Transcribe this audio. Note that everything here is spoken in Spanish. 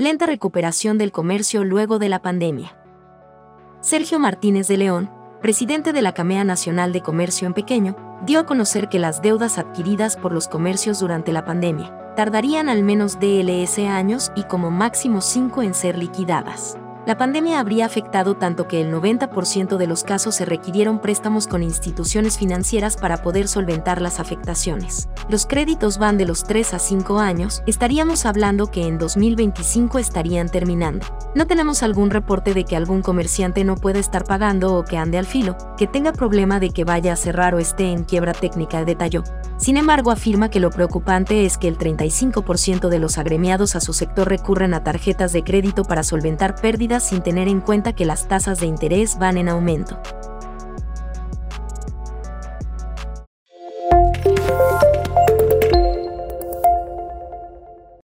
lenta recuperación del comercio luego de la pandemia. Sergio Martínez de León, presidente de la Camea Nacional de Comercio en Pequeño, dio a conocer que las deudas adquiridas por los comercios durante la pandemia tardarían al menos DLS años y como máximo 5 en ser liquidadas. La pandemia habría afectado tanto que el 90% de los casos se requirieron préstamos con instituciones financieras para poder solventar las afectaciones. Los créditos van de los 3 a 5 años, estaríamos hablando que en 2025 estarían terminando. No tenemos algún reporte de que algún comerciante no pueda estar pagando o que ande al filo, que tenga problema de que vaya a cerrar o esté en quiebra técnica, detalló. Sin embargo, afirma que lo preocupante es que el 35% de los agremiados a su sector recurren a tarjetas de crédito para solventar pérdidas sin tener en cuenta que las tasas de interés van en aumento.